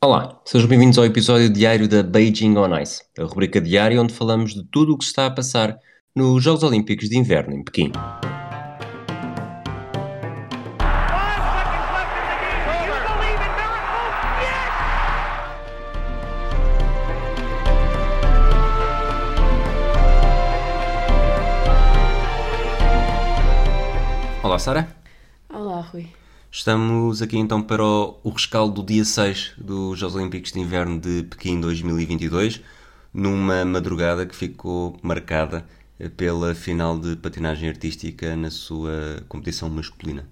Olá, sejam bem-vindos ao episódio diário da Beijing on Ice, a rubrica diária onde falamos de tudo o que está a passar nos Jogos Olímpicos de Inverno em Pequim. Olá, Sara. Estamos aqui então para o, o rescaldo do dia 6 dos Jogos Olímpicos de Inverno de Pequim 2022, numa madrugada que ficou marcada pela final de patinagem artística na sua competição masculina.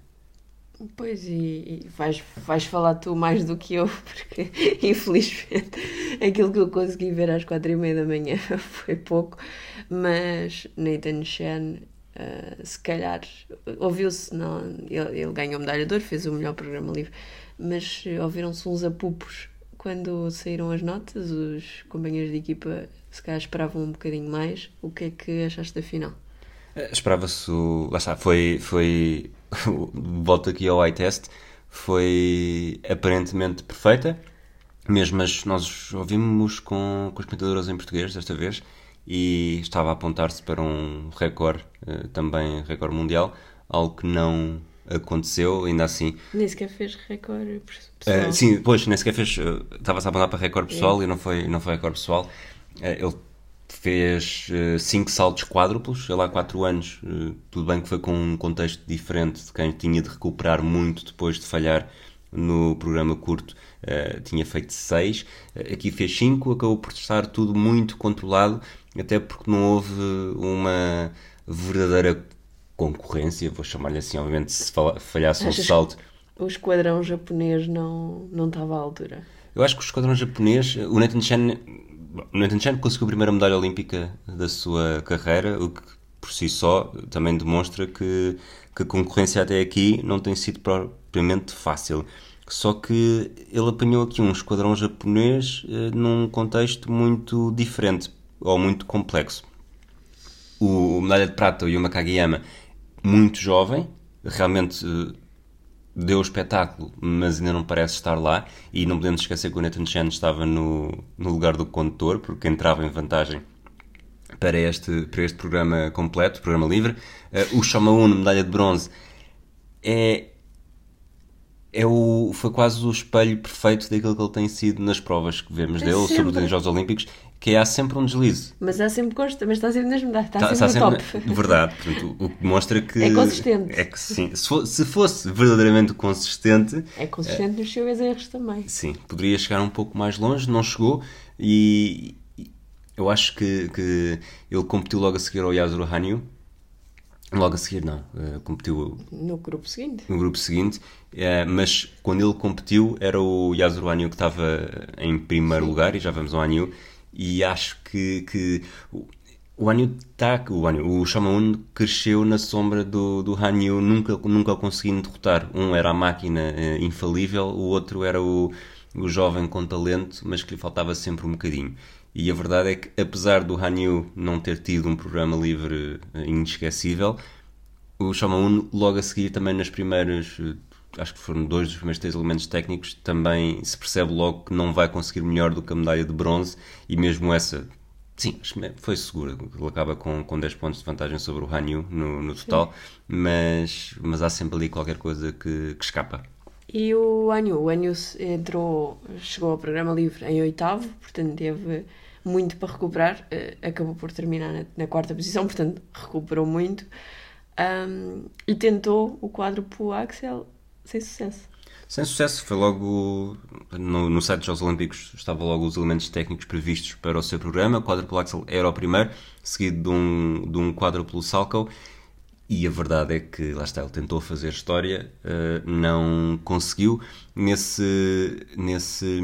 Pois, e, e vais, vais falar tu mais do que eu, porque infelizmente aquilo que eu consegui ver às quatro e meia da manhã foi pouco, mas Nathan Chen Uh, se calhar ouviu-se, ele, ele ganhou medalha de ouro, fez o melhor programa livre, mas ouviram-se uns apupos quando saíram as notas. Os companheiros de equipa se calhar esperavam um bocadinho mais. O que é que achaste da final? Uh, Esperava-se, lá está, foi, foi volto aqui ao eye test, foi aparentemente perfeita, mesmo mas nós ouvimos com, com os comentadores em português desta vez e estava a apontar-se para um recorde, uh, também recorde mundial, algo que não aconteceu, ainda assim. Nem sequer fez recorde pessoal. Uh, sim, pois, nem sequer fez, uh, estava-se a apontar para recorde pessoal é. e não foi, não foi recorde pessoal. ele fez cinco saltos quádruplos, ele há quatro anos, tudo bem que foi com um contexto diferente de quem tinha de recuperar muito depois de falhar no programa curto uh, tinha feito 6, uh, aqui fez 5, acabou por estar tudo muito controlado, até porque não houve uma verdadeira concorrência, vou chamar-lhe assim, obviamente, se falhasse um salto. O esquadrão japonês não, não estava à altura. Eu acho que o esquadrão japonês, o Nathan Chen, o Nathan Chen conseguiu a primeira medalha olímpica da sua carreira, o que por si só também demonstra que, que a concorrência até aqui não tem sido propriamente fácil. Só que ele apanhou aqui um esquadrão japonês eh, num contexto muito diferente ou muito complexo. O, o medalha de prata, o Yuma Kageyama, muito jovem, realmente eh, deu o espetáculo, mas ainda não parece estar lá. E não podemos esquecer que o Nathan Chen estava no, no lugar do condutor, porque entrava em vantagem para este, para este programa completo, programa livre. Uh, o Shoma Uno, medalha de bronze, é é o, foi quase o espelho perfeito daquilo que ele tem sido nas provas que vemos é dele, sempre. sobretudo nos Jogos Olímpicos, que há sempre um deslize. Mas há sempre gosto, mas está sempre medalhas, está, está, sempre no top. Verdade, portanto, o que demonstra que... É consistente. É que sim, se fosse, se fosse verdadeiramente consistente... É consistente é, nos seus erros também. Sim, poderia chegar um pouco mais longe, não chegou, e eu acho que, que ele competiu logo a seguir ao Yasuru Hanyu, Logo a seguir, não. Uh, competiu. No grupo seguinte. No grupo seguinte. Uh, mas quando ele competiu, era o Yasuru Anyu que estava em primeiro Sim. lugar, e já vamos ao Anyu. E acho que, que o Hanyu está. O, Hanyu, o Shamaun cresceu na sombra do, do Hanyu, nunca, nunca conseguindo derrotar. Um era a máquina uh, infalível, o outro era o, o jovem com talento, mas que lhe faltava sempre um bocadinho. E a verdade é que, apesar do Hanyu não ter tido um programa livre eh, inesquecível, o Shamaun, logo a seguir, também nas primeiras, eh, acho que foram dois dos primeiros três elementos técnicos, também se percebe logo que não vai conseguir melhor do que a medalha de bronze, e mesmo essa, sim, foi segura. Ele acaba com, com 10 pontos de vantagem sobre o Hanyu no, no total, mas, mas há sempre ali qualquer coisa que, que escapa. E o Hanyu, o Hanyu entrou, chegou ao programa livre em oitavo, portanto teve muito para recuperar, uh, acabou por terminar na, na, quarta posição, portanto recuperou muito um, e tentou o quadro o Axel sem sucesso. Sem sucesso, foi logo no, no site dos Jogos Olímpicos estava logo os elementos técnicos previstos para o seu programa. O quádruplo Axel era o primeiro, seguido de um, de um quádruplo Salco. E a verdade é que, lá está, ele tentou fazer história, uh, não conseguiu. Nesse, nesse,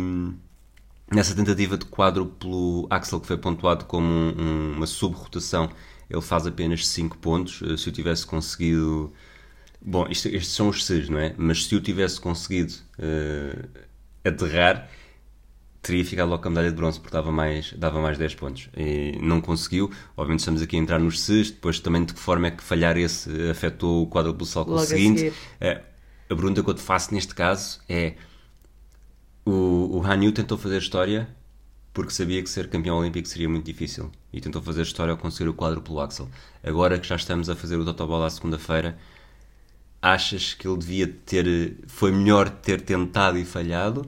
Nessa tentativa de quádruplo Axel, que foi pontuado como um, uma sub-rotação, ele faz apenas 5 pontos. Eh, se eu tivesse conseguido. Bom, isto, estes são os 6, não é? Mas se eu tivesse conseguido uh, aterrar, teria ficado logo com a medalha de bronze, porque dava mais, dava mais 10 pontos. E não conseguiu. Obviamente, estamos aqui a entrar nos 6. Depois, também, de que forma é que falhar esse afetou o quádruplo salto seguinte? A, uh, a pergunta que eu te faço neste caso é O, o Hanyu tentou fazer história porque sabia que ser campeão olímpico seria muito difícil e tentou fazer história ao conseguir o quádruplo axel. Agora que já estamos a fazer o Totoball à segunda-feira, achas que ele devia ter. Foi melhor ter tentado e falhado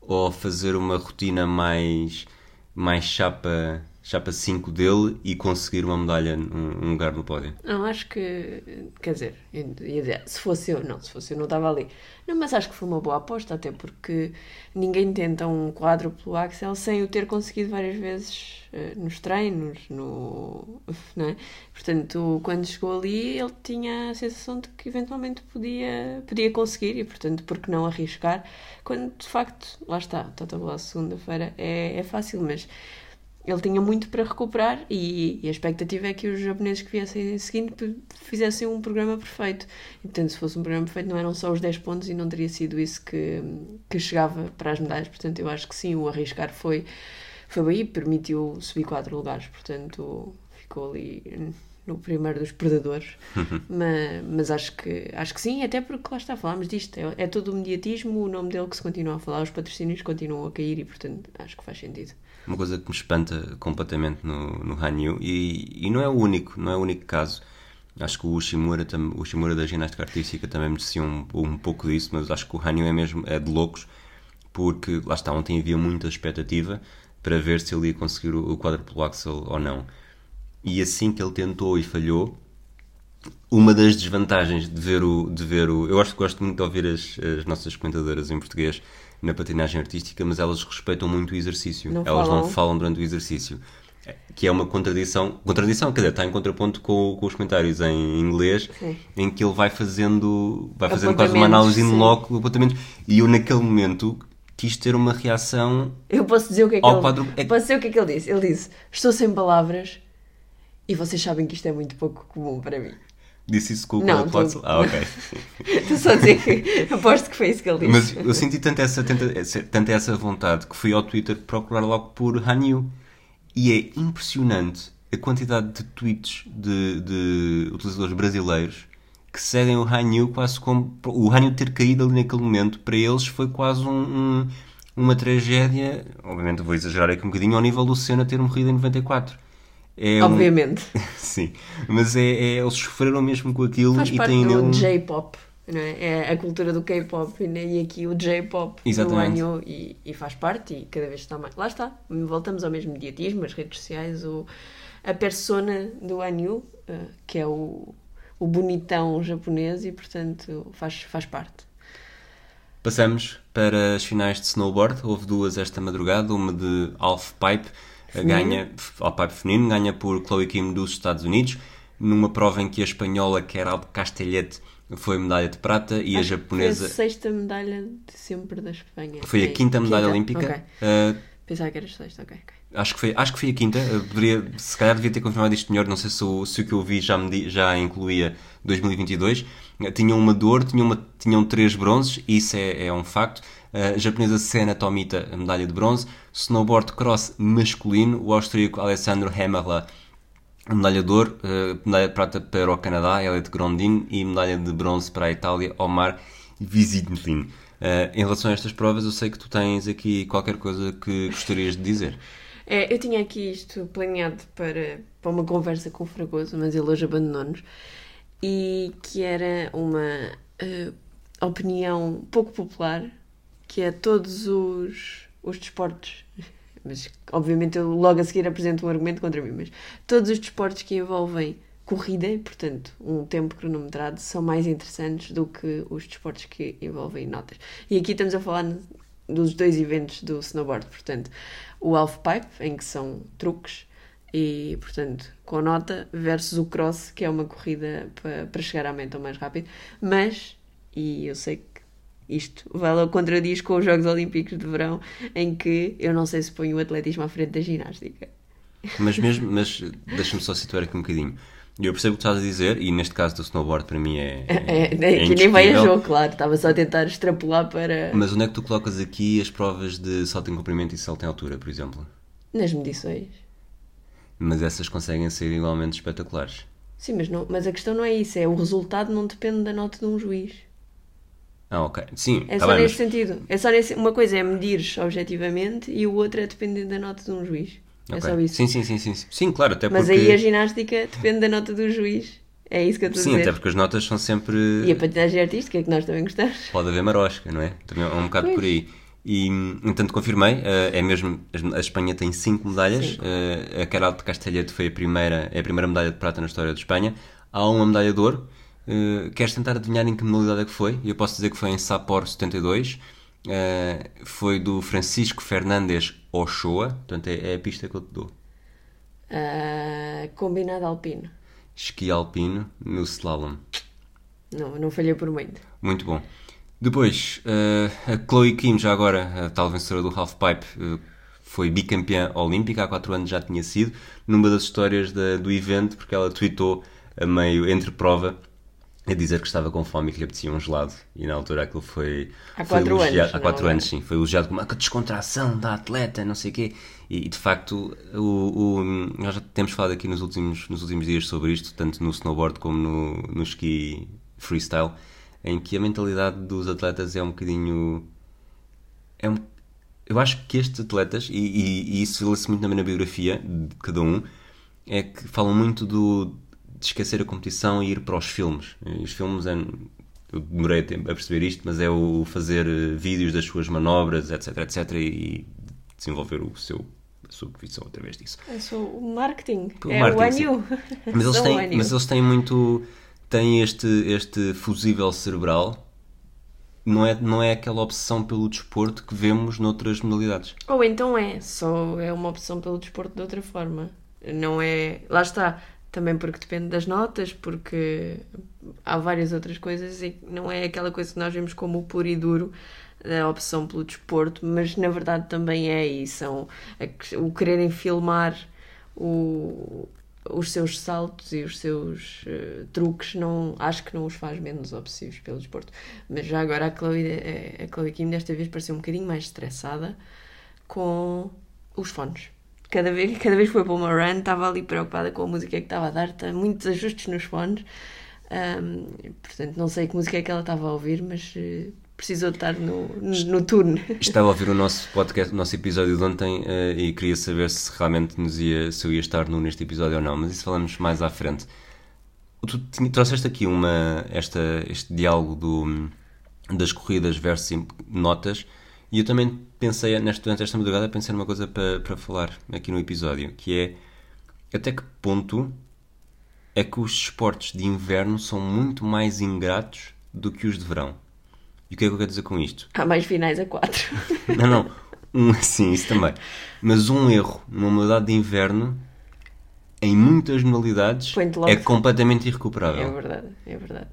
ou fazer uma rotina mais, mais chapa chapa 5 dele e conseguir uma medalha, um, lugar no pódio. Não, acho que, quer dizer, ia dizer, se fosse eu, não, se fosse eu não estava ali. Não, mas acho que foi uma boa aposta, até porque ninguém tenta um quadro pelo Axel sem o ter conseguido várias vezes uh, nos treinos, no, não é? Portanto, quando chegou ali, ele tinha a sensação de que eventualmente podia, podia conseguir e, portanto, por que não arriscar? Quando, de facto, lá está, está a segunda-feira, é, é fácil, mas ele tinha muito para recuperar e, e, a expectativa é que os japoneses que viessem em seguinte fizessem um programa perfeito. Portanto, se fosse um programa perfeito, não eram só os 10 pontos e não teria sido isso que, que chegava para as medalhas. Portanto, eu acho que sim, o arriscar foi, foi e permitiu subir 4 lugares. Portanto, ficou ali no primeiro dos predadores. mas, mas acho, que, acho que sim, até porque lá está, falámos disto. É, é todo o mediatismo, o nome dele que se continua a falar, os patrocínios continuam a cair e, portanto, acho que faz sentido uma coisa que me espanta completamente no, no Hanyu e, e não é o único, não é o único caso. Acho que o Ushimura, o Ushimura da ginástica artística também merecia um, um pouco disso, mas acho que o Hanyu é mesmo é de loucos, porque lá está, ontem havia muita expectativa para ver se ele ia conseguir o, o quadruplo axel ou não. E assim que ele tentou e falhou, uma das desvantagens de ver o. De ver o eu acho que gosto muito de ouvir as, as nossas comentadoras em português na patinagem artística, mas elas respeitam muito o exercício. Não elas falam. não falam durante o exercício. Que é uma contradição. Contradição, quer dizer, está em contraponto com, com os comentários em inglês, Sim. em que ele vai fazendo, vai fazendo quase uma análise in loco. E eu, naquele momento, quis ter uma reação. Eu posso dizer o que é que, ele, quadro... é... posso dizer o que, é que ele disse. Ele disse: Estou sem palavras e vocês sabem que isto é muito pouco comum para mim. Disse isso com o Não, tô- Ah, ok. Estou só a dizer que aposto que foi isso que ele disse. Mas eu senti tanto essa, tanta, essa- tanta essa vontade que fui ao Twitter procurar logo por Hanyu. E é impressionante a quantidade de tweets de, de utilizadores brasileiros que seguem o Hanyu quase como. O Hanyu ter caído ali naquele momento, para eles foi quase um, um- uma tragédia. Obviamente vou exagerar aqui um bocadinho, ao nível do Senna ter morrido em 94. É um- Obviamente. Sim, mas é, é- eles sofreram mesmo com aquilo Faz e parte têm do nele. J-pop. Não é? é a cultura do K-pop e aqui o J-pop. Anyo e, e faz parte e cada vez está mais. Lá está, voltamos ao mesmo mediatismo, as redes sociais, o, a persona do Anyu, eh, que é o, o bonitão japonês e portanto faz, faz parte. Passamos para as finais de snowboard. Houve duas esta madrugada, uma de half pipe, a ganha, half pipe feminino, ganha por Chloe Kim dos Estados Unidos, numa prova em que a espanhola Keral Castellet foi medalha de prata e a que japonesa Foi a sexta medalha de sempre da Espanha. foi a É, quinta medalha olímpica. Ok. Uh, Pensava que era sexta, ok. ok. Acho que foi, acho que foi a quinta. Poderia, se calhar devia ter confirmado isto melhor. Não sei se o, se o que eu vi já, me já incluía 2022. Tinham uma dor, tinham, uma, tinham três bronzes, isso é, é um facto. A japonesa Sena Tomita, medalha de bronze. Snowboard cross masculino, o austríaco Alessandro Hemmerla, medalha de ouro. eh, medalha de prata para o Canadá, Elliot Grondin. E medalha de bronze para a Itália, Omar Vizintlin. Eh, em relação a estas provas, eu sei que tu tens aqui qualquer coisa que gostarias de dizer. É, eu tinha aqui isto planeado para, para uma conversa com o Fragoso, mas ele hoje abandonou-nos. E que era uma eh, opinião pouco popular, que é todos os, os desportos. Mas, obviamente, eu logo a seguir apresento um argumento contra mim, mas todos os desportos que envolvem corrida, portanto, um tempo cronometrado, são mais interessantes do que os desportos que envolvem notas. E aqui estamos a falar dos dois eventos do snowboard, portanto, o halfpipe, em que são truques, e, portanto, com nota, versus o cross, que é uma corrida para, chegar à meta o mais rápido. Mas, e eu sei que isto vai logo contradiz com os Jogos Olímpicos de Verão, em que eu não sei se ponho o atletismo à frente da ginástica. Mas mesmo, mas deixa-me só situar aqui um bocadinho. Eu percebo o que estás a dizer, e neste caso do snowboard para mim é. É, é, que nem vai a jogo, claro. Estava só a tentar extrapolar para. Mas onde é que tu colocas aqui as provas de salto em comprimento e salto em altura, por exemplo? Nas medições. Mas essas conseguem ser igualmente espetaculares. Sim, mas, não, mas a questão não é isso. É o resultado não depende da nota de um juiz. Ah, ok. Sim, É tá só bem, nesse mas- sentido. É só nesse... Uma coisa é medir objetivamente e o outro é depender da nota de um juiz. É ok. só isso. Sim, sim, sim, sim. Sim, claro, até Mas porque... aí a ginástica depende da nota do juiz. É isso que eu estou a Sim, dizer. até porque as notas são sempre... E a patinagem artística, que nós também gostamos. Pode haver marosca, não é? Também é um bocado Pois. por aí. E, entanto, confirmei, eh, é mesmo, a Espanha tem 5 medalhas, Cinco. eh, a Caral de Castelhete foi a primeira, é a primeira medalha de prata na história de Espanha, há uma medalha de ouro, eh, queres tentar adivinhar em que modalidade é que foi? Eu posso dizer que foi em Sapor 72, eh, foi do Francisco Fernandes Ochoa, portanto é, é a pista que eu te dou. Ah, combinado alpino. Esqui alpino no slalom. Não, não falhei por muito. Muito bom. Depois, eh, a Chloe Kim, já agora, a tal vencedora do Halfpipe, eh, foi bicampeã olímpica, há 4 anos já tinha sido, numa das histórias da- do evento, porque ela tweetou a meio entre prova a dizer que estava com fome e que lhe apetecia um gelado. E na altura aquilo foi. Há foi quatro elogiado- anos, Há não 4 agora. anos, sim. Foi elogiado como uma descontração da atleta, não sei o quê. E, e, de facto, o, o- nós já temos falado aqui nos últimos, nos últimos dias sobre isto, tanto no snowboard como no, no ski freestyle, em que a mentalidade dos atletas é um bocadinho. É um, eu acho que estes atletas, e, e- e isso vê-se muito também na biografia de cada um, é que falam muito do, de esquecer a competição e ir para os filmes. E os filmes, é, eu demorei tempo a perceber isto, mas é o fazer eh, vídeos das suas manobras, etc, etc, e desenvolver o seu, a sua profissão através disso. É só o marketing. O é marketing, o ANU. Mas eles, têm, mas eles têm muito. têm este, este fusível cerebral. Não é, não é aquela obsessão pelo desporto que vemos noutras modalidades. Ou então é, só é uma opção pelo desporto de outra forma. Não é. Lá está. Também porque depende das notas, porque há várias outras coisas e não é aquela coisa que nós vemos como o puro e duro da opção pelo desporto, mas na verdade também é e são o quererem filmar o- os seus saltos e os seus eh, truques não acho que não os faz menos obsessivos pelo desporto. Mas já agora a Chloe, eh, a Chloe Kim desta vez pareceu um bocadinho mais estressada com os fones cada vez, cada vez que foi para uma run estava ali preocupada com a música que estava a dar tá, muitos ajustes nos fones Ahm, portanto não sei que música é que ela estava a ouvir mas eh, precisou de estar no, no, no turno Estava a ouvir o nosso podcast, o nosso episódio de ontem eh, e queria saber se realmente nos ia, se eu ia estar nu neste episódio ou não, mas isso falamos mais à frente. Tu tinha- trouxeste aqui uma, esta, este diálogo do, das corridas versus notas e eu também pensei, neste, durante esta madrugada, pensei numa coisa para, para falar aqui no episódio, que é até que ponto é que os esportes de inverno são muito mais ingratos do que os de verão. E o que é que eu quero dizer com isto? há mais finais a quatro Não, não. Um, sim, isso também. Mas um erro numa modalidade de inverno, em muitas modalidades, é completamente É irrecuperável. verdade, é verdade.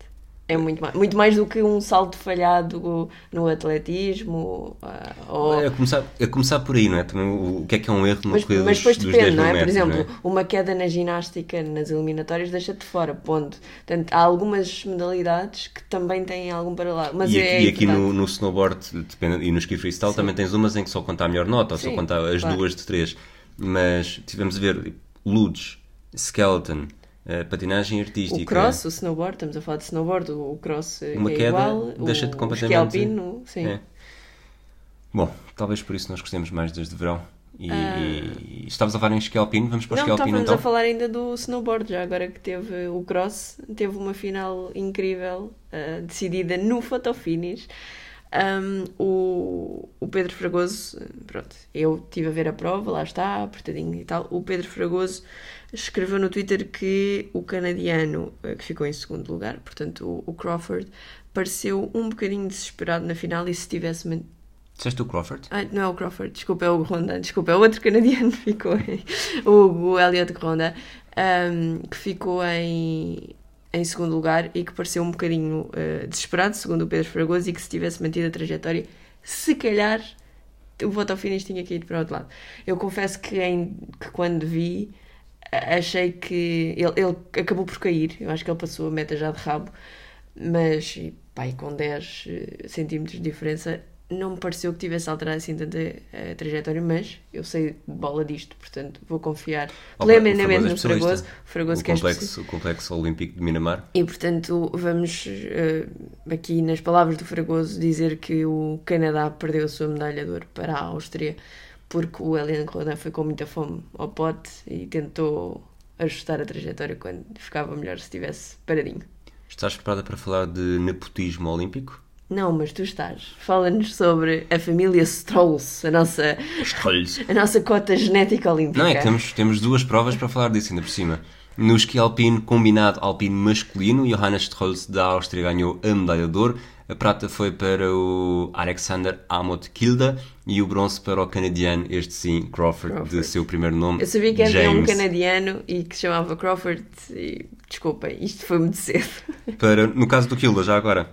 É muito mais, muito mais do que um salto falhado no atletismo ah, ou... É começar, é começar por aí, não é? Também o, o que é que é um erro numa Mas, corrida mas depois dos depende, 10 não é? mil Por metros, exemplo, é? uma queda na ginástica nas eliminatórias deixa-te fora, ponto. Portanto, há algumas modalidades que também têm algum paralelo. Mas E é aqui, e aqui no, no snowboard depende, e no ski freestyle também tens umas em que só conta a melhor nota, ou só Sim, conta as claro. duas de três. Mas tivemos a ver ludes, skeleton, eh, patinagem artística. O cross, o snowboard, estamos a falar de snowboard, o cross é Uma queda igual, deixa-te completamente- alpino, sim. É. Bom, talvez por isso nós gostemos mais desde verão. E, e estavas a falar em esqui alpino, vamos para o Ah. Não, esqui alpino estávamos então? a falar ainda do snowboard, já agora que teve o cross, teve uma final incrível, ah, decidida no fotofinish. Um, o, o Pedro Fragoso, pronto, eu estive a ver a prova, lá está, apertadinho e tal. O Pedro Fragoso escreveu no Twitter que o canadiano, eh, que ficou em segundo lugar, portanto o, o Crawford, pareceu um bocadinho desesperado na final e se tivesse Disseste o Crawford? Ai, não é o Crawford, desculpa, é o Ronda, desculpa, é o outro canadiano que ficou em, o, o Elliot Ronda, ahm, que ficou em, em segundo lugar e que pareceu um bocadinho eh, desesperado, segundo o Pedro Fragoso, e que se tivesse mantido a trajetória, se calhar o fotofinish tinha caído para o outro lado. Eu confesso que, em, que quando vi, achei que ele, ele acabou por cair, eu acho que ele passou a meta já de rabo, mas e com 10 eh, centímetros de diferença não me pareceu que tivesse alterado assim tanta a trajetória, mas eu sei bola disto, portanto vou confiar plenamente no Fragoso. O Fragoso o, que complexo, é o complexo olímpico de Minamar. E portanto vamos uh, aqui nas palavras do Fragoso dizer que o Canadá perdeu a sua medalha de ouro para a Áustria porque o Elian Rodin foi com muita fome ao pote e tentou ajustar a trajetória quando ficava melhor se estivesse paradinho. Estás preparada para falar de nepotismo olímpico? Não, mas tu estás. Fala-nos sobre a família Strolls, a nossa, Strolls. a nossa cota genética olímpica. Não, é que temos, temos duas provas para falar disso ainda por cima. No esqui alpino combinado alpino masculino, Johannes Strolls da Áustria ganhou a medalha de ouro. A prata foi para o Alexander Amott Kilda e o bronze para o canadiano, este sim, Crawford, Crawford. de seu primeiro nome. Eu sabia que havia um canadiano e que se chamava Crawford e, desculpa, isto foi muito cedo. Para, no caso do Kilda, já agora,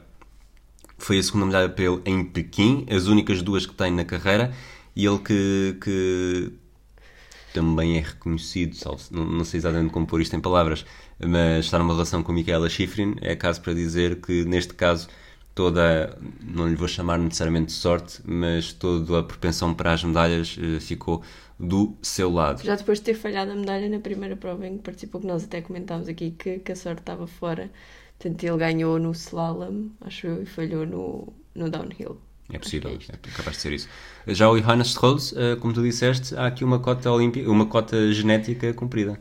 foi a segunda medalha para ele em Pequim, as únicas duas que tem na carreira, e ele que, que também é reconhecido, não, não sei exatamente como pôr isto em palavras, mas está numa relação com Michaela Schifrin, é caso para dizer que neste caso toda, não lhe vou chamar necessariamente de sorte, mas toda a propensão para as medalhas eh, ficou do seu lado. Já depois de ter falhado a medalha na primeira prova em que participou, que nós até comentámos aqui que, que a sorte estava fora Portanto, ele ganhou no slalom, acho eu, e falhou no, no downhill. É possível, é, é, capaz de ser isso. Já o Johannes Strolls, eh, como tu disseste, há aqui uma cota olímpica, uma cota genética cumprida.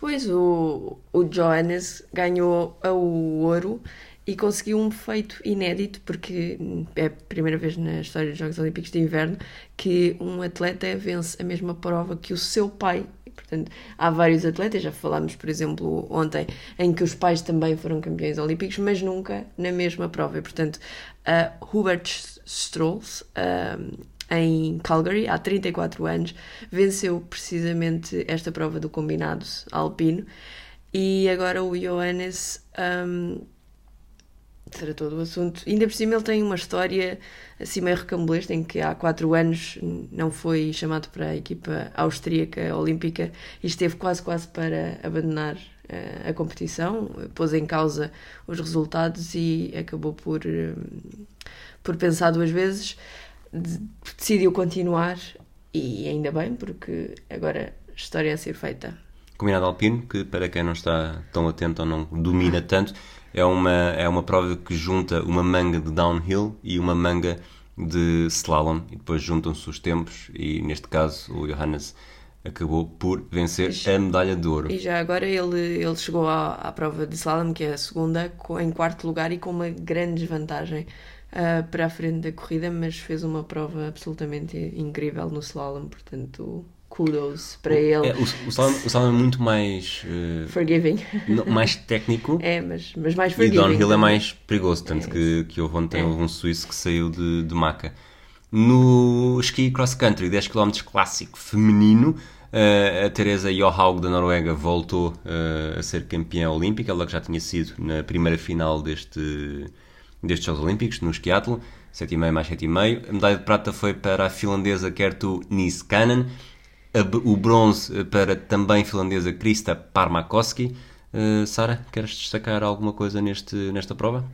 Pois, o, o Johannes ganhou o ouro e conseguiu um feito inédito, porque é a primeira vez na história dos Jogos Olímpicos de Inverno que um atleta vence a mesma prova que o seu pai Portanto, há vários atletas, já falámos, por exemplo, ontem, em que os pais também foram campeões olímpicos, mas nunca na mesma prova. E, portanto, uh, Hubert Strolls, uh, em Calgary, há 34 anos, venceu precisamente esta prova do combinado alpino. E agora o Johannes um, tratou do assunto. Ainda por cima ele tem uma história assim meio recambulesta em que há quatro anos não foi chamado para a equipa austríaca olímpica e esteve quase quase para abandonar uh, a competição, pôs em causa os resultados e acabou por, uh, por pensar duas vezes, decidiu continuar e ainda bem porque agora história é a ser feita. Combinado Alpino, que para quem não está tão atento ou não domina tanto, é uma, é uma prova que junta uma manga de downhill e uma manga de slalom e depois juntam-se os tempos e neste caso o Johannes acabou por vencer a medalha de ouro. E já agora ele, ele chegou à, à prova de slalom, que é a segunda, em quarto lugar e com uma grande desvantagem uh, para a frente da corrida, mas fez uma prova absolutamente incrível no slalom, portanto kudos para ele. É, o, o, o é muito mais. Uh, forgiving. mais técnico. É, mas, mas mais forgiving. E downhill é mais perigoso, tanto é que, que houve ontem é. um suíço que saiu de, de maca. No ski cross country, 10 km clássico feminino, uh, a Teresa Johaug da Noruega voltou uh, a ser campeã olímpica, ela que já tinha sido na primeira final deste, destes Jogos Olímpicos, no esquiatlo, 7,5 mais 7,5. A medalha de prata foi para a finlandesa Kertu Niskanen o bronze para também finlandesa Krista Parmakoski. Uh, Sara, queres destacar alguma coisa neste, nesta prova?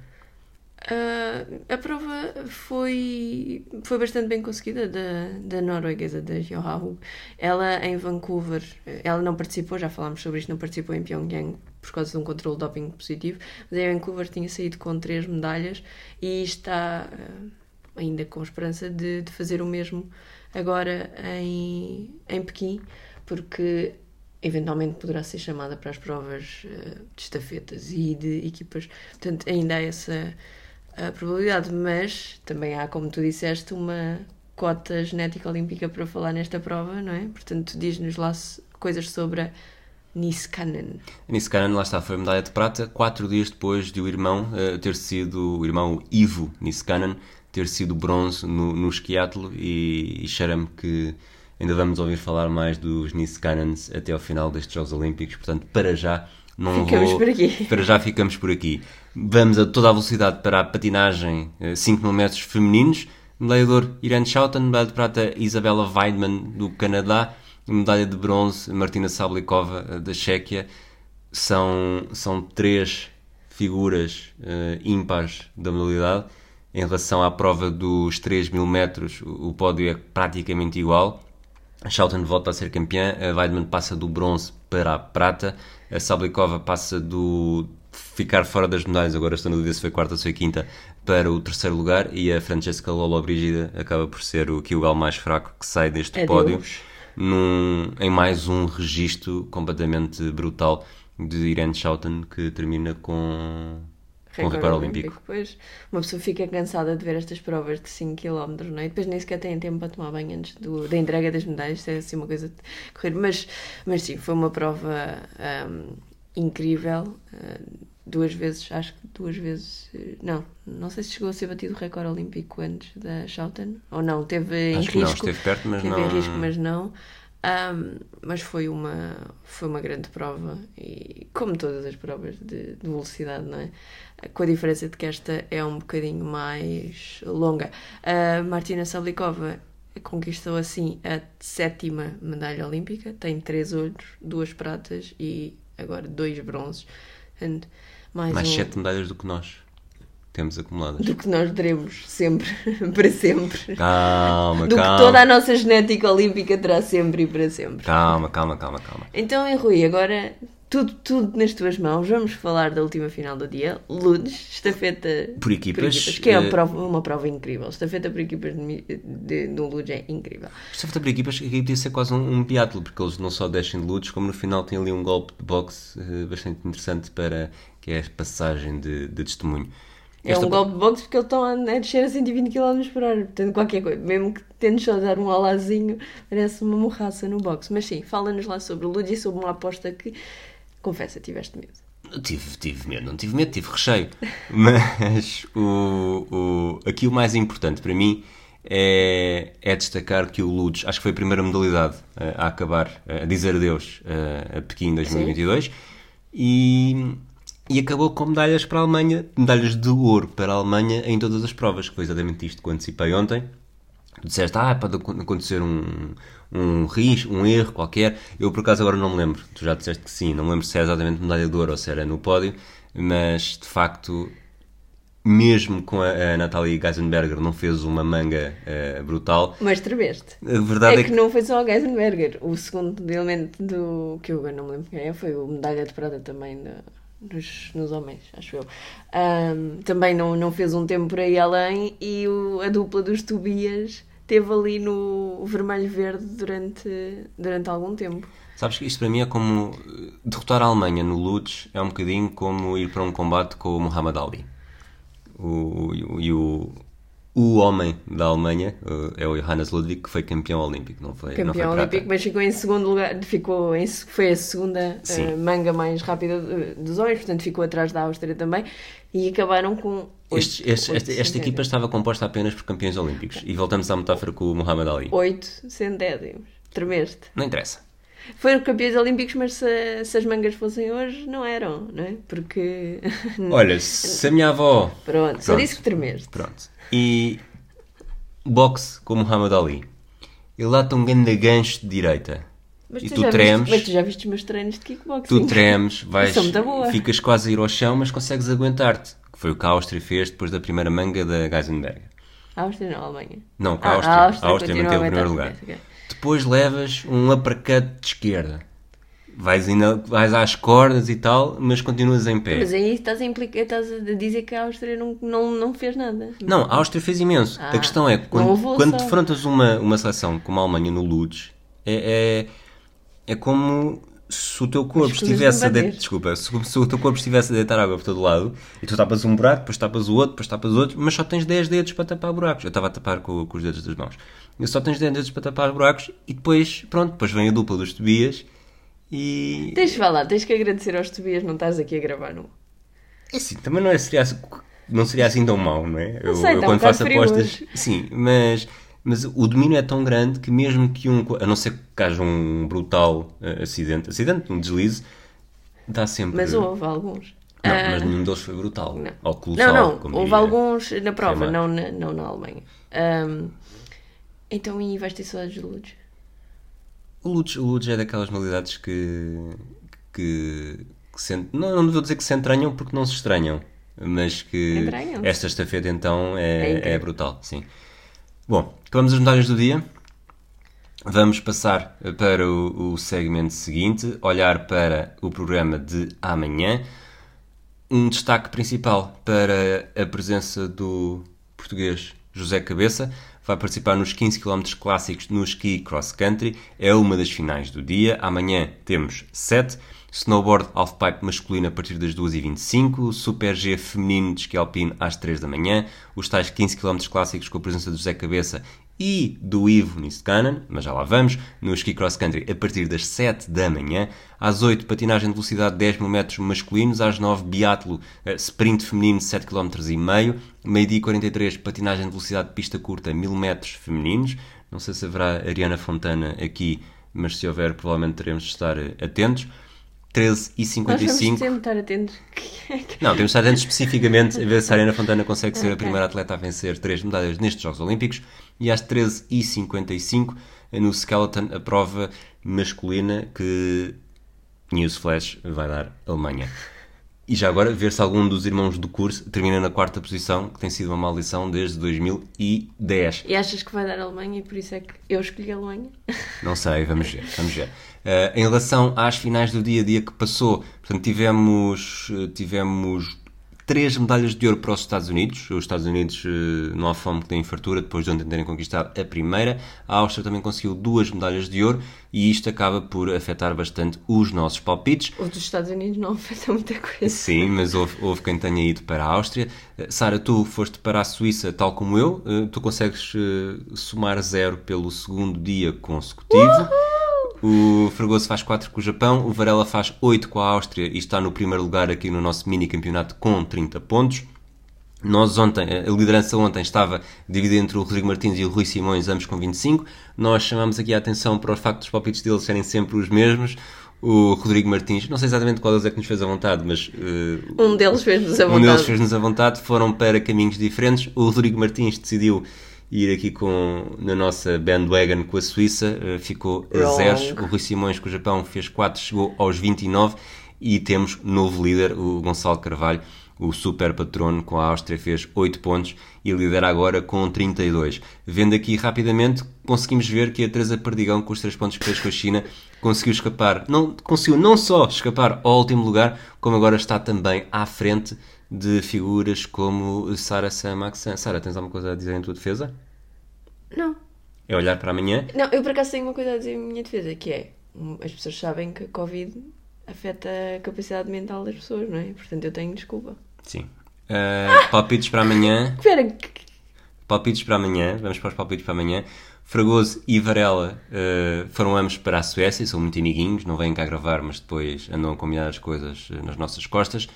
Uh, a prova foi, foi bastante bem conseguida da, da norueguesa, da Johaug. Ela em Vancouver, ela não participou, já falámos sobre isto, não participou em Pyongyang por causa de um controle doping positivo, mas em Vancouver tinha saído com três medalhas e está uh, ainda com esperança de, de fazer o mesmo agora em, em Pequim, porque eventualmente poderá ser chamada para as provas uh, de estafetas e de equipas. Portanto, ainda há essa uh, probabilidade, mas também há, como tu disseste, uma cota genética olímpica para falar nesta prova, não é? Portanto, diz-nos lá coisas sobre a Niskanen. Niskanen, lá está, foi medalha de prata, quatro dias depois de o irmão uh, ter sido, o irmão Ivo Niskanen, ter sido bronze no, no esquiatlo e, e cheira-me que ainda vamos ouvir falar mais dos Niskanen até ao final destes Jogos Olímpicos, portanto, para já não ficamos vou, por aqui. Para já ficamos por aqui. Vamos a toda a velocidade para a patinagem 5 mil metros femininos. Medalha de ouro Irene Schouten, medalha de prata Isabela Weidman do Canadá, medalha de bronze Martina Sablikova eh, da Chequia. São, são três figuras uh, ímpares da modalidade. Em relação à prova dos 3 mil metros, o pódio é praticamente igual. A Charlton volta a ser campeã, a Weidman passa do bronze para a prata, a Sablikova passa do ficar fora das medalhas, agora estou no dúvida se foi quarta ou se foi quinta, para o terceiro lugar e a Francesca Lollobrigida acaba por ser o Kilgal mais fraco que sai deste Adeus. pódio num, em mais um registro completamente brutal de Irene Schouten que termina com, com o recorde olímpico. Depois uma pessoa fica cansada de ver estas provas de 5 km, não é? E depois nem sequer tem tempo para tomar banho antes do, da entrega das medalhas, Isto é assim uma coisa de correr. Mas, mas sim, foi uma prova hum, incrível. hum, duas vezes, acho que duas vezes, não, não sei se chegou a ser batido o recorde olímpico antes da Schouten, ou não, teve em Acho que não, risco. esteve perto, mas teve não. em risco, mas não. Ahm, mas foi uma, foi uma grande prova e como todas as provas de, de velocidade, não é? Com a diferença de que esta é um bocadinho mais longa. A Martina Sablikova conquistou assim a sétima medalha olímpica, tem três ouros, duas pratas e agora dois bronzes. Mais, Mais um, sete medalhas do que nós temos acumuladas. do que nós teremos sempre, para sempre. Calma, do que calma. toda a nossa genética olímpica terá sempre e para sempre. Calma, calma, calma, calma. Então, Rui, agora tudo, tudo nas tuas mãos. Vamos falar da última final do dia. Ludes, estafeta Por equipas, que é uma eh, prova, uma prova incrível. Estafeta por equipas um Ludes é incrível. É para equipas que podia ser quase um, um porque eles não só descem de lutos, como no final tem ali um golpe de boxe eh, bastante interessante para que é a passagem de, de testemunho. É Esta um golpe de boxe porque eles estão a, a descer a 120 km por hora. Portanto, qualquer coisa, mesmo que tentes só dar um alazinho, parece uma morraça no boxe. Mas sim, fala-nos lá sobre o Ludes e sobre uma aposta que, confessa, tiveste medo. Tive, tive medo, não tive medo, tive recheio. Mas o, o, aqui o mais importante para mim é, é destacar que o Ludes, acho que foi a primeira modalidade eh, a acabar, eh, a dizer adeus eh, a Pequim 2022 e, e acabou com medalhas para a Alemanha, medalhas de ouro para a Alemanha em todas as provas, que foi exatamente isto que antecipei ontem. Disseste, ah, pode acon- acontecer um, um risco, um erro qualquer. Eu, por acaso, agora não me lembro. Tu já disseste que sim. Não me lembro se é exatamente medalha de ouro ou se era no pódio. Mas, de facto, mesmo com a, a Natalie Geisenberger, não fez uma manga eh, brutal. Mas tremeste. A verdade É é que que... não foi só o Geisenberger. O segundo elemento do. que eu não me lembro quem é, foi o medalha de prata também da- nos, nos homens, acho eu. Ahm, também não, não fez um tempo por aí além e o- a dupla dos Tobias teve ali no vermelho-verde durante, durante algum tempo. Sabes que isto para mim é como... eh, Derrotar a Alemanha no Lutz é um bocadinho como ir para um combate com o Muhammad Ali. O- e o, o homem da Alemanha eh, é o Johannes Ludwig, que foi campeão olímpico, não foi, não foi Campeão olímpico, mas ficou em segundo lugar, ficou em, foi a segunda eh, manga mais rápida eh, dos homens, portanto ficou atrás da Áustria também e acabaram com. Oito- estes- oito esta, esta equipa estava composta apenas por campeões olímpicos. E voltamos à metáfora com o Muhammad Ali. 8 centésimos. Tremeste. Não interessa. Foram campeões olímpicos, mas se, se as mangas fossem hoje, não eram, não é? Porque. Olha, se a minha avó. Pronto, só disse que tremeste. Pronto. E. Boxe com Muhammad Ali. Ele dá-te um grande gancho de direita. Mas e tu, tu já tremes. Viste, mas tu já viste os meus treinos de kickboxing? Tu tremes, vais, sou muito boa. ficas quase a ir ao chão, mas consegues aguentar-te. Que foi o que a Áustria fez depois da primeira manga da Geisenberger. Áustria não, Alemanha. Não, Ah, a Áustria. a A Áustria Áustria, continua manteve o a primeiro lugar. Ok, ok. Depois levas um uppercut de esquerda. Vais, ainda, vais às cordas e tal, mas continuas em pé. Mas aí estás a, implicar, estás a dizer que a Áustria não, não, não fez nada. Não, a Áustria fez imenso. Ah, a questão é, quando, quando só. defrontas uma, uma seleção como a Alemanha no Lutz, é, é, é como se o teu corpo estivesse a de deitar, desculpa, se, se o teu corpo estivesse a deitar água por todo lado e tu tapas um buraco, depois tapas o outro, depois tapas o outro, mas só tens 10 dedos para tapar buracos. Eu estava a tapar com, com os dedos das mãos. Eu só tens 10 dedos para tapar buracos e depois, pronto, depois vem a dupla dos Tobias e... Tens de falar, tens que agradecer aos Tobias não estás aqui a gravar no. É assim, também não, é, seria, assim- não seria assim tão mau, não é? Eu, sei, eu um quando faço apostas. hoje. Sim, mas, mas o domínio é tão grande que mesmo que um. A não ser que haja um brutal eh, acidente, acidente, um deslize, dá sempre. Mas houve alguns. Não, Ah, mas nenhum deles foi brutal. Não. Ou colossal. Não, não, como houve diria. alguns na prova, não na, não na Alemanha. Ahm, então, e vais ter saudades de Ludes? O Lutz, o Lutz é daquelas modalidades que. que, que se, não, não vou dizer que se entranham porque não se estranham. mas que Entranham-se. esta estafeta então É é, é brutal, sim. Bom, acabamos as medalhas do dia. Vamos passar para o, o segmento seguinte, olhar para o programa de amanhã. Um destaque principal para a presença do português José Cabeça. Vai participar nos 15 km clássicos no ski cross country. É uma das finais do dia. Amanhã temos 7. Snowboard halfpipe masculino a partir das 2h25. Super G feminino de ski alpino às 3 da manhã. Os tais 15 km clássicos com a presença de José Cabeça e do Ivo Niskanen, mas já lá vamos, no ski cross country a partir das 7 da manhã, às 8 patinagem de velocidade 10 mil metros masculinos, às 9 biatlo eh, sprint feminino 7 km meio, e 43 patinagem de velocidade de pista curta 1000 metros femininos, não sei se haverá Ariana Fontana aqui, mas se houver provavelmente teremos de estar eh, atentos. 13 e Nós vamos 55 sempre estar atentos. não, temos de estar atentos especificamente a ver se a Ariana Fontana consegue ser a Ok. primeira atleta a vencer três medalhas nestes Jogos Olímpicos. E às 13h55, no Skeleton, a prova masculina que Newsflash vai dar Alemanha. E já agora, ver se algum dos irmãos do curso termina na quarta posição, que tem sido uma maldição desde 2010. E achas que vai dar a Alemanha e por isso é que eu escolhi a Alemanha? Não sei, vamos ver, vamos ver. Eh, em relação às finais do dia a dia que passou, portanto, tivemos, eh, tivemos três medalhas de ouro para os Estados Unidos. Os Estados Unidos eh, não há fome que tem fartura depois de ontem terem conquistado a primeira. A Áustria também conseguiu duas medalhas de ouro e isto acaba por afetar bastante os nossos palpites. Os dos Estados Unidos não afetam muita coisa. Sim, mas houve, houve quem tenha ido para a Áustria. Sara, tu foste para a Suíça tal como eu. Tu consegues somar zero pelo segundo dia consecutivo. O Fragoso faz 4 com o Japão, o Varela faz 8 com a Áustria e está no primeiro lugar aqui no nosso mini campeonato com 30 pontos. Nós ontem, a liderança ontem estava dividida entre o Rodrigo Martins e o Rui Simões, ambos com 25. Nós chamamos aqui a atenção para o facto dos palpites deles serem sempre os mesmos. O Rodrigo Martins, não sei exatamente qual deles é que nos fez a vontade, mas eh, Um deles fez-nos a um vontade. deles fez-nos a vontade, foram para caminhos diferentes. O Rodrigo Martins decidiu ir aqui com, na nossa bandwagon com a Suíça, eh, ficou a zeros. O Rui Simões com o Japão fez 4, chegou aos 29 e temos novo líder, o Gonçalo Carvalho, o super patrono com a Áustria, fez 8 pontos e lidera agora com 32. Vendo aqui rapidamente, conseguimos ver que a Teresa Perdigão, com os 3 pontos que fez com a China, conseguiu escapar, não, conseguiu não só escapar ao último lugar, como agora está também à frente de figuras como Sara Samaksan. Sara, tens alguma coisa a dizer em tua defesa? Não. É olhar para amanhã? Não, eu por acaso tenho uma coisa a dizer em minha defesa, que é, as pessoas sabem que a Covid afeta a capacidade mental das pessoas, não é? Portanto, eu tenho desculpa. Sim. Uh, palpites para amanhã. Espera, Palpites para amanhã. Vamos para os palpites para amanhã. Fragoso e Varela uh, foram ambos para a Suécia, são muito amiguinhos, não vêm cá gravar, mas depois andam a combinar as coisas uh, nas nossas costas.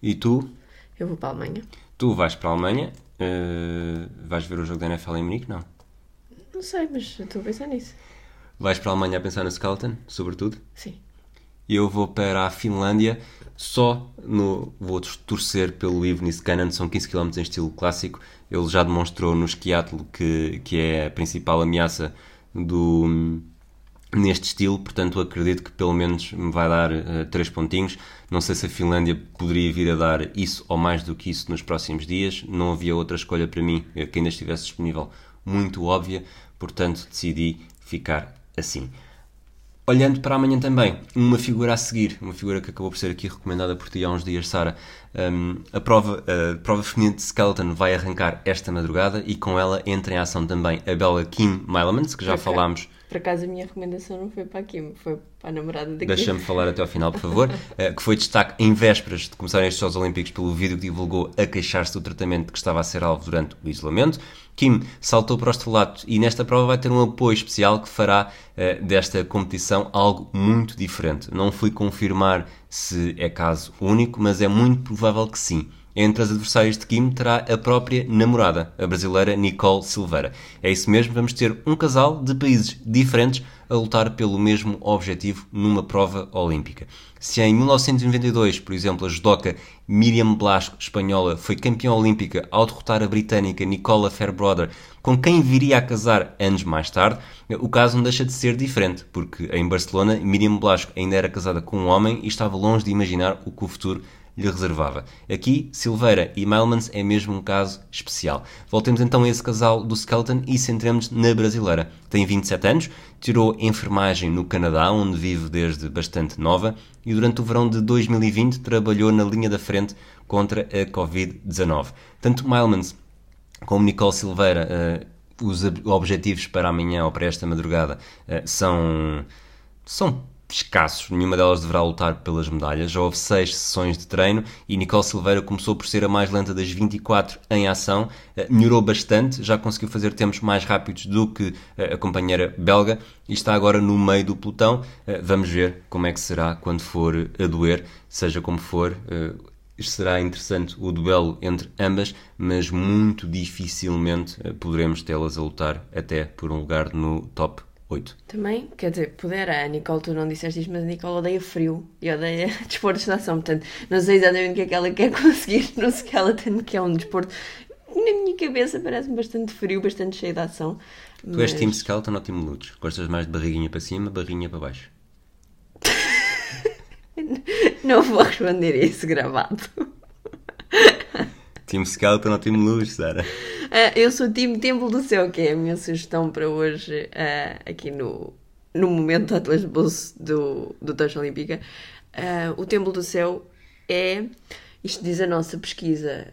E tu? Eu vou para a Alemanha. Tu vais para a Alemanha, uh, vais ver o jogo da NFL em Munique? Não. Não sei, mas estou a pensar nisso. Vais para a Alemanha a pensar no Skeleton, sobretudo? Sim. E eu vou para a Finlândia, só no, vou torcer pelo Ivo Niskanen, são 15 km em estilo clássico. Ele já demonstrou no esquiatlo que, que é a principal ameaça do, neste estilo, portanto acredito que pelo menos me vai dar uh, três pontinhos. Não sei se a Finlândia poderia vir a dar isso ou mais do que isso nos próximos dias. Não havia outra escolha para mim eh, que ainda estivesse disponível muito óbvia, portanto decidi ficar assim. Olhando para amanhã também, uma figura a seguir, uma figura que acabou por ser aqui recomendada por ti há uns dias, Sara. Um, a, prova, a prova feminina de Skeleton vai arrancar esta madrugada e com ela entra em ação também a bela Kim Milemans, que já Ok. falámos Por acaso a minha recomendação não foi para a Kim, foi para a namorada daqui. Deixa-me falar até ao final, por favor. Eh, que foi destaque em vésperas de começarem estes Jogos Olímpicos pelo vídeo que divulgou a queixar-se do tratamento que estava a ser alvo durante o isolamento. Kim saltou para o estrelato e nesta prova vai ter um apoio especial que fará eh, desta competição algo muito diferente. Não fui confirmar se é caso único, mas é muito provável que sim. Entre as adversárias de Kim terá a própria namorada, a brasileira Nicole Silveira. É isso mesmo, vamos ter um casal de países diferentes a lutar pelo mesmo objetivo numa prova olímpica. Se em 1992, por exemplo, a judoca Miriam Blasco, espanhola, foi campeã olímpica ao derrotar a britânica Nicola Fairbrother, com quem viria a casar anos mais tarde, o caso não deixa de ser diferente, porque em Barcelona Miriam Blasco ainda era casada com um homem e estava longe de imaginar o que o futuro lhe reservava. Aqui, Silveira e Melmans é mesmo um caso especial. Voltemos então a esse casal do Skeleton e centremos na brasileira. Tem 27 anos, tirou enfermagem no Canadá, onde vive desde bastante nova, e durante o verão de 2020 trabalhou na linha da frente contra a Covid-19. Tanto Milmans como Nicole Silveira, uh, os objetivos para amanhã ou para esta madrugada uh, são, são escassos, nenhuma delas deverá lutar pelas medalhas. Já houve seis sessões de treino e Nicole Silveira começou por ser a mais lenta das 24 em ação, uh, melhorou bastante, já conseguiu fazer tempos mais rápidos do que a companheira belga. E está agora no meio do pelotão. Vamos ver como é que será quando for a doer, seja como for será interessante o duelo entre ambas, mas muito dificilmente eh, poderemos tê-las a lutar até por um lugar no top 8. Também, quer dizer, pudera, a Nicole, tu não disseste isto, mas a Nicole odeia frio e odeia desporto de estação, portanto, não sei exatamente o que é que ela quer conseguir no skeleton, que é um desporto, na minha cabeça parece bastante frio, bastante cheio de ação. Tu és time skeleton ou time lutos? Gostas mais de barriguinha para cima, barriguinha para baixo? Não vou responder a isso gravado. Time Skeleton ou Time Luz, Sara? Uh, eu sou time Templo do Céu, que é a minha sugestão para hoje, uh, aqui no, no momento Atlas de Bolso do, do Tocha Olímpica. Uh, o Templo do Céu é, isto diz a nossa pesquisa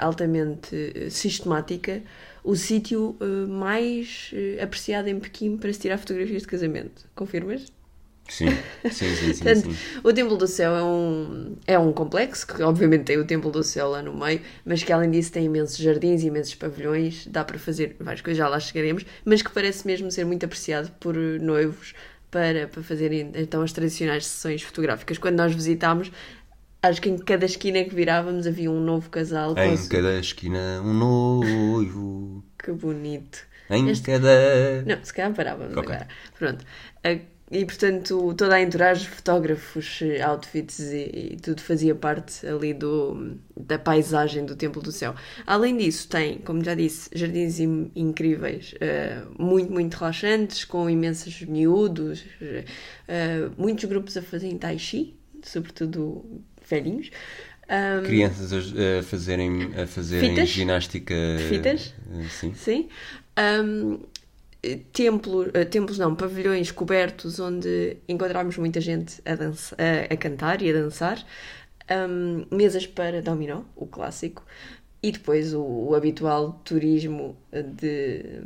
altamente sistemática, o sítio mais apreciado em Pequim para se tirar fotografias de casamento. Confirmas? Sim, sim, sim. sim, Portanto, sim. O Templo do Céu é um, é um complexo que, obviamente, tem o Templo do Céu lá no meio, mas que, além disso, tem imensos jardins, imensos pavilhões, dá para fazer várias coisas, já lá chegaremos, mas que parece mesmo ser muito apreciado por noivos para, para fazerem então as tradicionais sessões fotográficas. Quando nós visitámos, acho que em cada esquina que virávamos havia um novo casal. Em cada esquina um noivo. que bonito. Em este... cada. Não, se calhar parávamos okay. agora. Pronto. E portanto, toda a entourage, fotógrafos, outfits e, e, tudo fazia parte ali do, da paisagem do Templo do Céu. Além disso, tem, como já disse, jardins incríveis, uh, muito, muito relaxantes, com imensos miúdos, uh, muitos grupos a fazerem tai chi, sobretudo velhinhos. Um, Crianças a, fazerem, a fazerem fitas, ginástica. Fitas? Sim. Sim. Um, templos, uh, templos não, pavilhões cobertos onde encontramos muita gente a, dança, a, a cantar e a dançar, um, mesas para dominó, o clássico, e depois o, o habitual turismo de,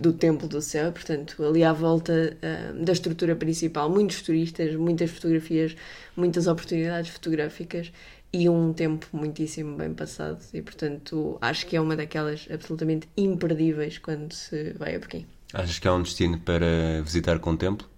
do Templo do Céu, portanto, ali à volta uh, da estrutura principal, muitos turistas, muitas fotografias, muitas oportunidades fotográficas e um tempo muitíssimo bem passado e portanto acho que é uma daquelas absolutamente imperdíveis quando se vai a Pequim. Achas que é um destino para visitar com o tempo?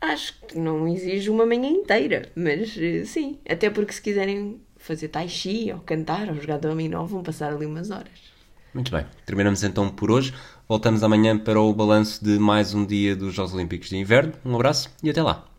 Acho que não exige uma manhã inteira, mas eh, sim, até porque se quiserem fazer tai chi ou cantar ou jogar dominó vão passar ali umas horas. Muito bem, terminamos então por hoje. Voltamos amanhã para o balanço de mais um dia dos Jogos Olímpicos de Inverno. Um abraço e até lá.